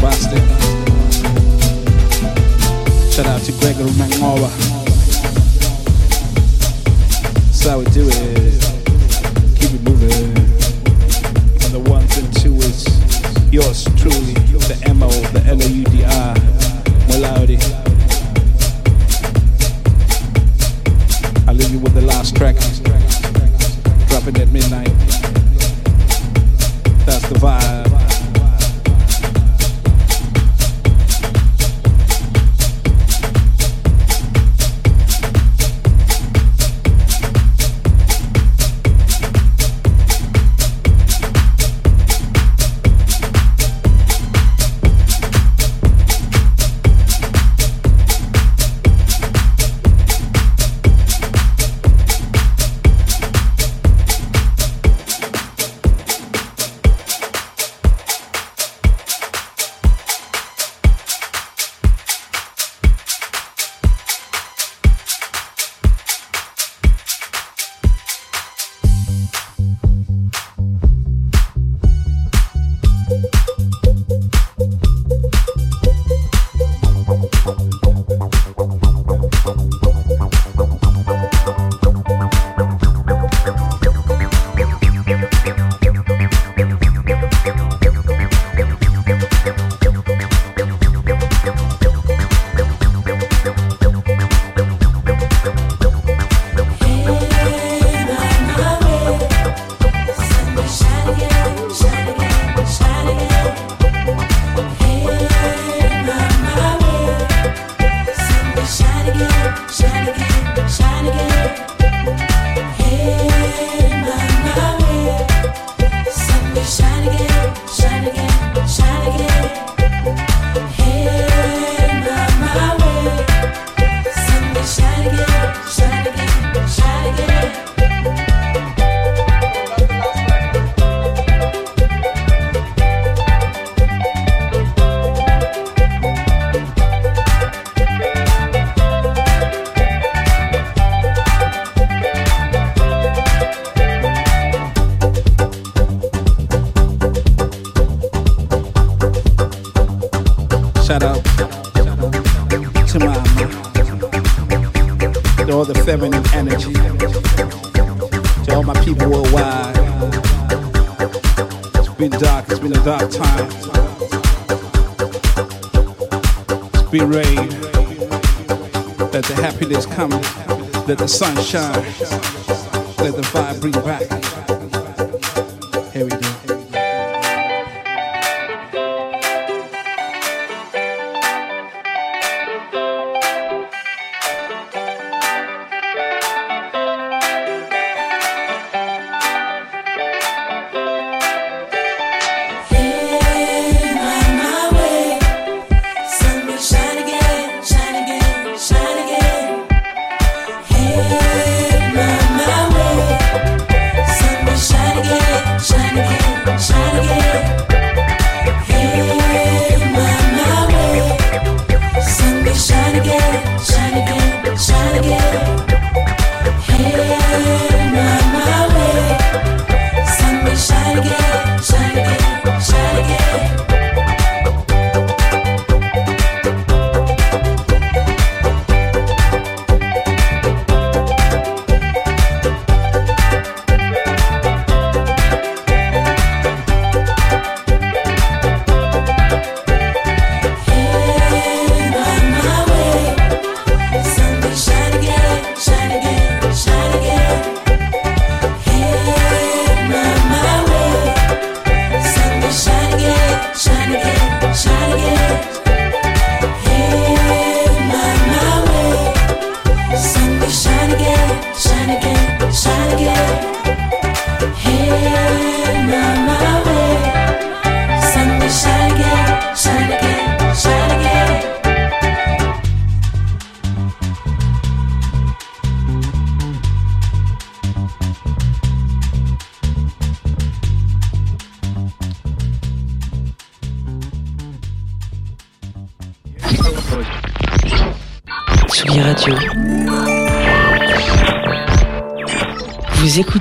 Boston. Shout out to Gregory Mangowa. That's how we do it. Keep it moving. On the ones and two, twos, yours truly, the M.O., the L.O.U.D.R. Molaudi. I leave you with the last track. Dropping at midnight. That's the vibe. Let the sun shine. Let the vibe bring back.